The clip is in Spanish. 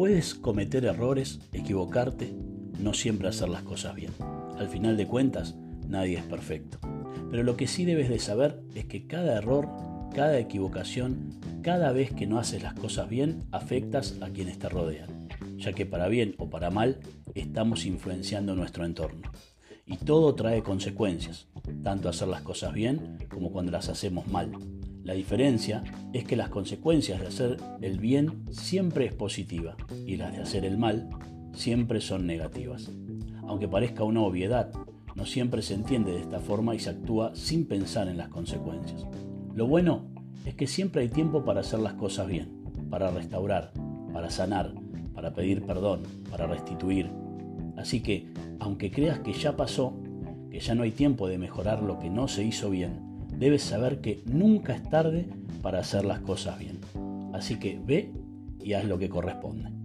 Puedes cometer errores, equivocarte, no siempre hacer las cosas bien. Al final de cuentas, nadie es perfecto. Pero lo que sí debes de saber es que cada error, cada equivocación, cada vez que no haces las cosas bien, afectas a quienes te rodean, ya que para bien o para mal estamos influenciando nuestro entorno. Y todo trae consecuencias, tanto hacer las cosas bien como cuando las hacemos mal. La diferencia es que las consecuencias de hacer el bien siempre es positiva y las de hacer el mal siempre son negativas. Aunque parezca una obviedad, no siempre se entiende de esta forma y se actúa sin pensar en las consecuencias. Lo bueno es que siempre hay tiempo para hacer las cosas bien, para restaurar, para sanar, para pedir perdón, para restituir. Así que, aunque creas que ya pasó, que ya no hay tiempo de mejorar lo que no se hizo bien, debes saber que nunca es tarde para hacer las cosas bien. Así que ve y haz lo que corresponde.